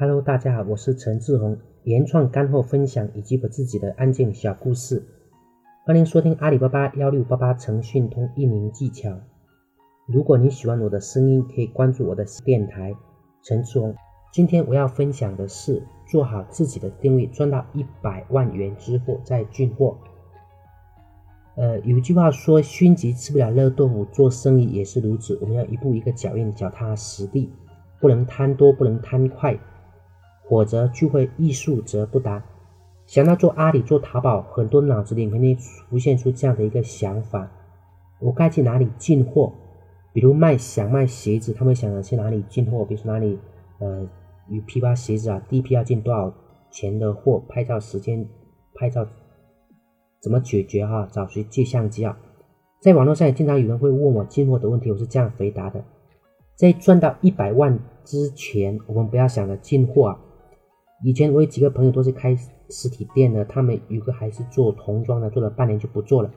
Hello，大家好，我是陈志宏，原创干货分享以及我自己的案件小故事，欢迎收听阿里巴巴幺六八八诚讯通运营技巧。如果你喜欢我的声音，可以关注我的电台陈志宏。今天我要分享的是做好自己的定位，赚到一百万元之后再进货。呃，有句话说，熏鸡吃不了热豆腐，做生意也是如此，我们要一步一个脚印，脚踏实地，不能贪多，不能贪快。否则就会欲速则不达。想到做阿里、做淘宝，很多脑子里肯定浮现出这样的一个想法：我该去哪里进货？比如卖想卖鞋子，他们想着去哪里进货？比如说哪里呃有批发鞋子啊，第一批要进多少钱的货？拍照时间，拍照怎么解决？哈，找谁借相机啊？在网络上也经常有人会问我进货的问题，我是这样回答的：在赚到一百万之前，我们不要想着进货啊。以前我有几个朋友都是开实体店的，他们有个还是做童装的，做了半年就不做了。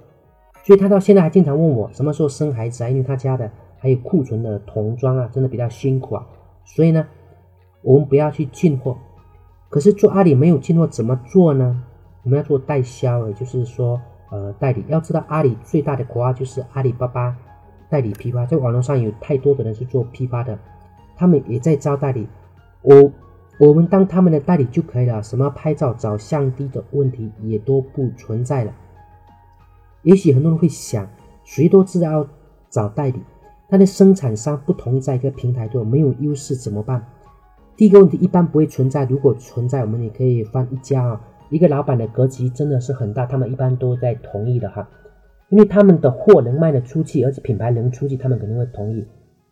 所以他到现在还经常问我什么时候生孩子啊？因为他家的还有库存的童装啊，真的比较辛苦啊。所以呢，我们不要去进货。可是做阿里没有进货怎么做呢？我们要做代销，也就是说，呃，代理。要知道阿里最大的国号就是阿里巴巴代理批发，在网络上有太多的人是做批发的，他们也在招代理。我。我们当他们的代理就可以了，什么拍照找相机的问题也都不存在了。也许很多人会想，谁都知道要找代理，但是生产商不同意在一个平台做，没有优势怎么办？第一个问题一般不会存在，如果存在，我们也可以翻一家啊，一个老板的格局真的是很大，他们一般都在同意的哈，因为他们的货能卖得出去，而且品牌能出去，他们肯定会同意。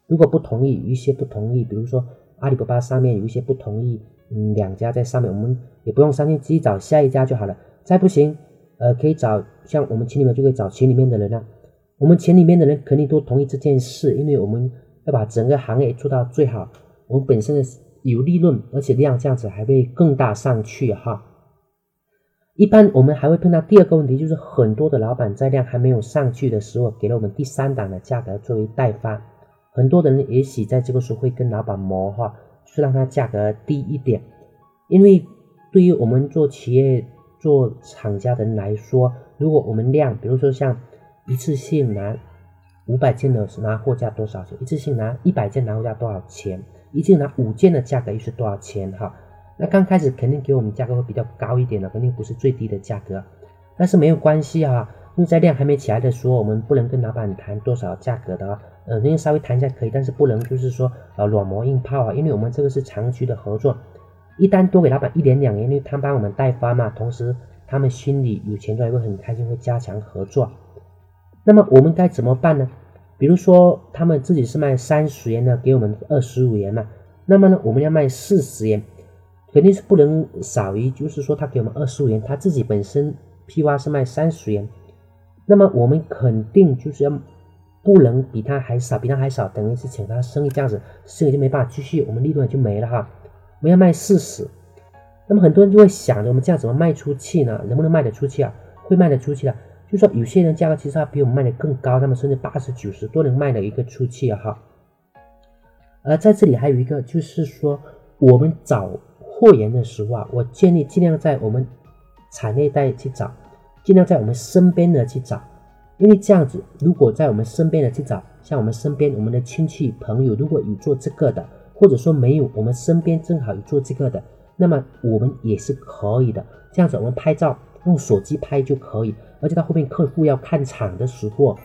如果不同意，有一些不同意，比如说。阿里巴巴上面有一些不同意，嗯，两家在上面，我们也不用伤心，直接找下一家就好了。再不行，呃，可以找像我们群里面就可以找群里面的人了。我们群里面的人肯定都同意这件事，因为我们要把整个行业做到最好。我们本身的有利润，而且量这样子还会更大上去哈。一般我们还会碰到第二个问题，就是很多的老板在量还没有上去的时候，给了我们第三档的价格作为代发。很多人也许在这个时候会跟老板磨哈，就是让他价格低一点，因为对于我们做企业做厂家的人来说，如果我们量，比如说像一次性拿五百件的拿货价多少钱，一次性拿一百件拿货价多少钱，一次性拿五件的价格又是多少钱哈？那刚开始肯定给我们价格会比较高一点的，肯定不是最低的价格，但是没有关系啊。在量还没起来的时候，我们不能跟老板谈多少价格的，呃，人家稍微谈一下可以，但是不能就是说呃软磨硬泡啊，因为我们这个是长期的合作，一单多给老板一年两年，因为他帮我们代发嘛，同时他们心里有钱赚，会很开心，会加强合作。那么我们该怎么办呢？比如说他们自己是卖三十元的，给我们二十五元嘛，那么呢我们要卖四十元，肯定是不能少于，就是说他给我们二十五元，他自己本身批发是卖三十元。那么我们肯定就是要不能比他还少，比他还少，等于是抢他生意这样子，生意就没办法继续，我们利润就没了哈。我们要卖四十，那么很多人就会想着我们这样怎么卖出去呢？能不能卖得出去啊？会卖得出去的，就说有些人价格其实他比我们卖的更高，他们甚至八十九十都能卖的一个出去哈。而在这里还有一个就是说，我们找货源的时候啊，我建议尽量在我们产业带去找。尽量在我们身边的去找，因为这样子，如果在我们身边的去找，像我们身边我们的亲戚朋友，如果有做这个的，或者说没有，我们身边正好有做这个的，那么我们也是可以的。这样子，我们拍照用手机拍就可以，而且到后面客户要看场的时候，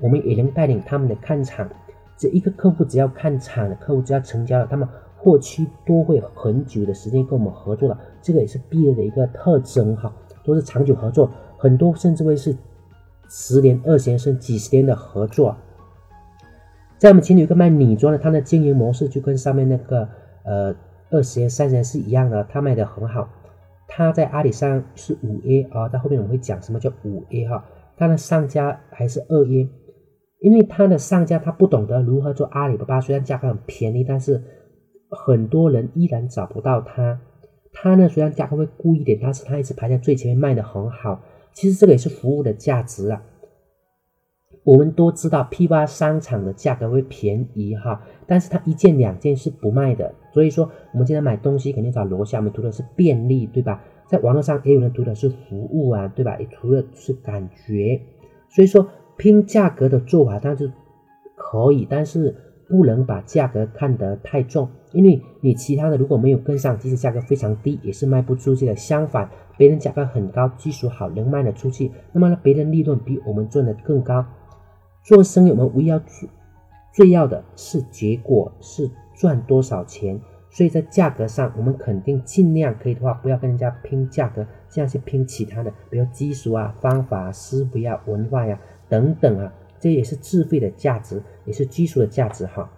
我们也能带领他们的看场。这一个客户只要看场的客户只要成交了，他们后期都会很久的时间跟我们合作了。这个也是毕业的一个特征哈，都是长久合作。很多甚至会是十年、二十年甚至几十年的合作。在我们群里有个卖女装的，他的经营模式就跟上面那个呃二十年、三十年是一样的，他卖的很好。他在阿里上是五 A 啊，在后面我们会讲什么叫五 A 哈。他的上家还是二 A，因为他的上家他不懂得如何做阿里巴巴，虽然价格很便宜，但是很多人依然找不到他。他呢虽然价格会贵一点，但是他一直排在最前面，卖的很好。其实这个也是服务的价值啊。我们都知道批发商场的价格会便宜哈，但是它一件两件是不卖的。所以说，我们今天买东西肯定找楼下，我们图的是便利，对吧？在网络上也有人图的是服务啊，对吧？也图的是感觉。所以说，拼价格的做法，但是可以，但是不能把价格看得太重，因为你其他的如果没有跟上，即使价格非常低，也是卖不出去的。相反，别人价格很高，技术好，能卖得出去，那么呢，别人利润比我们赚的更高。做生意，我们唯要最最要的是结果，是赚多少钱。所以在价格上，我们肯定尽量可以的话，不要跟人家拼价格，这样去拼其他的，比如技术啊、方法啊、师傅呀、文化呀等等啊，这也是智慧的价值，也是技术的价值哈。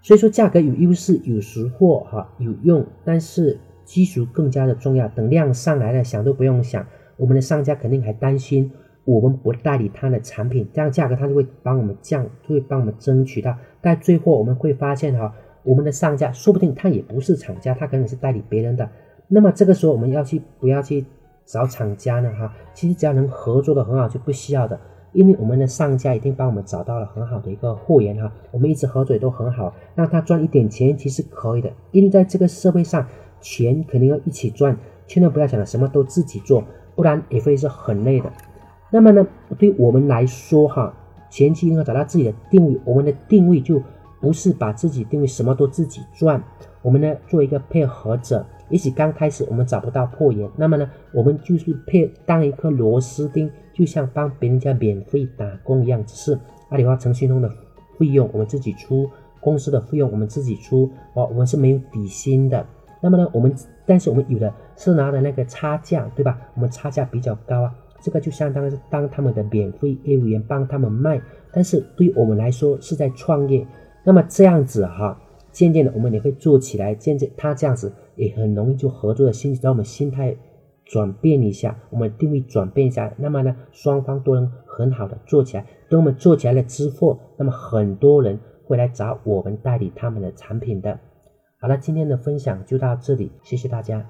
所以说，价格有优势，有识货哈，有用，但是技术更加的重要。等量上来了，想都不用想，我们的商家肯定还担心。我们不代理他的产品，这样价格他就会帮我们降，就会帮我们争取到。但最后我们会发现哈，我们的上家说不定他也不是厂家，他可能是代理别人的。那么这个时候我们要去不要去找厂家呢？哈，其实只要能合作的很好就不需要的，因为我们的上家已经帮我们找到了很好的一个货源哈，我们一直合作也都很好，让他赚一点钱其实可以的。因为在这个社会上，钱肯定要一起赚，千万不要想着什么都自己做，不然也会是很累的。那么呢，对我们来说哈，前期要找到自己的定位。我们的定位就不是把自己定位什么都自己赚，我们呢做一个配合者。也许刚开始我们找不到货源，那么呢，我们就是配当一颗螺丝钉，就像帮别人家免费打工一样。只是阿里巴巴腾讯通的费用我们自己出，公司的费用我们自己出，哦，我们是没有底薪的。那么呢，我们但是我们有的是拿的那个差价，对吧？我们差价比较高啊。这个就相当于是当他们的免费业务员帮他们卖，但是对于我们来说是在创业。那么这样子哈，渐渐的我们也会做起来，渐渐他这样子也很容易就合作的心，让我们心态转变一下，我们定位转变一下，那么呢双方都能很好的做起来。等我们做起来了之后，那么很多人会来找我们代理他们的产品的。好了，今天的分享就到这里，谢谢大家。